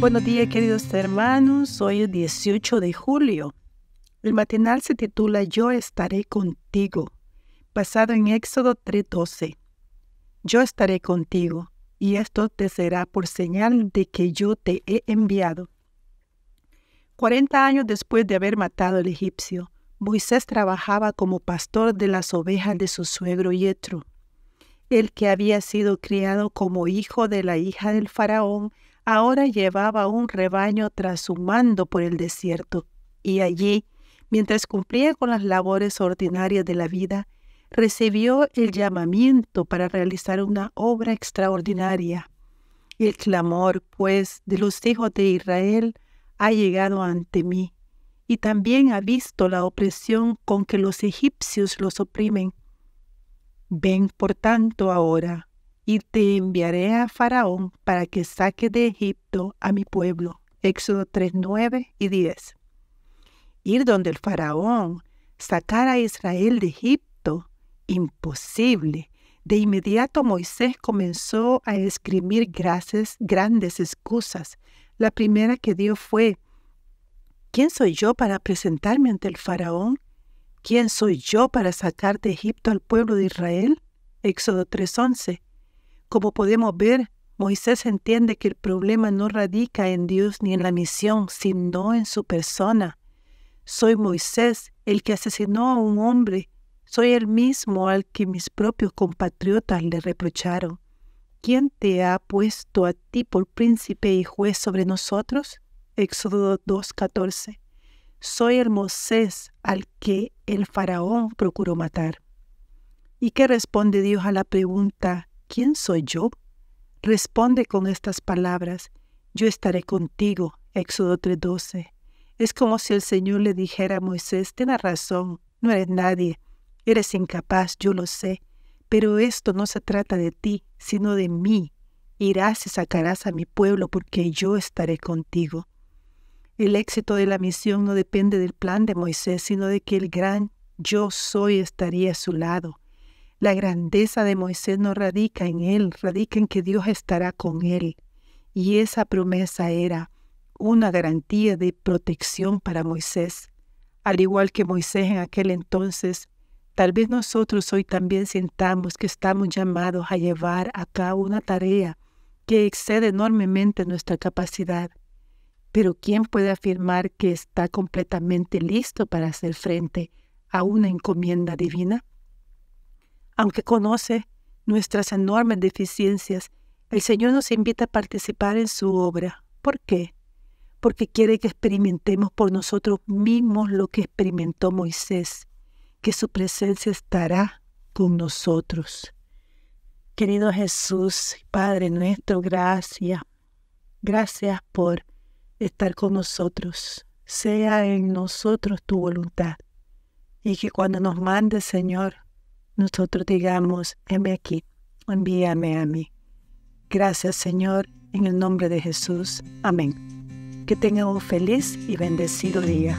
Buenos días, queridos hermanos. Hoy es 18 de julio. El matinal se titula Yo estaré contigo, basado en Éxodo 3:12. Yo estaré contigo, y esto te será por señal de que yo te he enviado. Cuarenta años después de haber matado al egipcio, Moisés trabajaba como pastor de las ovejas de su suegro Yetro. El que había sido criado como hijo de la hija del faraón ahora llevaba un rebaño tras su mando por el desierto, y allí, mientras cumplía con las labores ordinarias de la vida, recibió el llamamiento para realizar una obra extraordinaria. El clamor, pues, de los hijos de Israel ha llegado ante mí, y también ha visto la opresión con que los egipcios los oprimen. Ven, por tanto, ahora, y te enviaré a Faraón para que saque de Egipto a mi pueblo. Éxodo 3, 9 y 10. Ir donde el Faraón, sacar a Israel de Egipto, imposible. De inmediato Moisés comenzó a escribir gracias, grandes excusas. La primera que dio fue, ¿quién soy yo para presentarme ante el Faraón? ¿Quién soy yo para sacar de Egipto al pueblo de Israel? Éxodo 3:11. Como podemos ver, Moisés entiende que el problema no radica en Dios ni en la misión, sino en su persona. Soy Moisés, el que asesinó a un hombre. Soy el mismo al que mis propios compatriotas le reprocharon. ¿Quién te ha puesto a ti por príncipe y juez sobre nosotros? Éxodo 2.14. Soy el Moisés al que el faraón procuró matar. ¿Y qué responde Dios a la pregunta ¿quién soy yo? Responde con estas palabras, yo estaré contigo. Éxodo 3:12. Es como si el Señor le dijera a Moisés, tienes razón, no eres nadie, eres incapaz, yo lo sé, pero esto no se trata de ti, sino de mí. Irás y sacarás a mi pueblo porque yo estaré contigo. El éxito de la misión no depende del plan de Moisés, sino de que el gran yo soy estaría a su lado. La grandeza de Moisés no radica en él, radica en que Dios estará con él. Y esa promesa era una garantía de protección para Moisés. Al igual que Moisés en aquel entonces, tal vez nosotros hoy también sintamos que estamos llamados a llevar a cabo una tarea que excede enormemente nuestra capacidad. Pero ¿quién puede afirmar que está completamente listo para hacer frente a una encomienda divina? Aunque conoce nuestras enormes deficiencias, el Señor nos invita a participar en su obra. ¿Por qué? Porque quiere que experimentemos por nosotros mismos lo que experimentó Moisés, que su presencia estará con nosotros. Querido Jesús, Padre nuestro, gracias. Gracias por estar con nosotros. Sea en nosotros tu voluntad. Y que cuando nos mandes, Señor, nosotros digamos, heme aquí, envíame a mí. Gracias Señor, en el nombre de Jesús. Amén. Que tengan un feliz y bendecido día.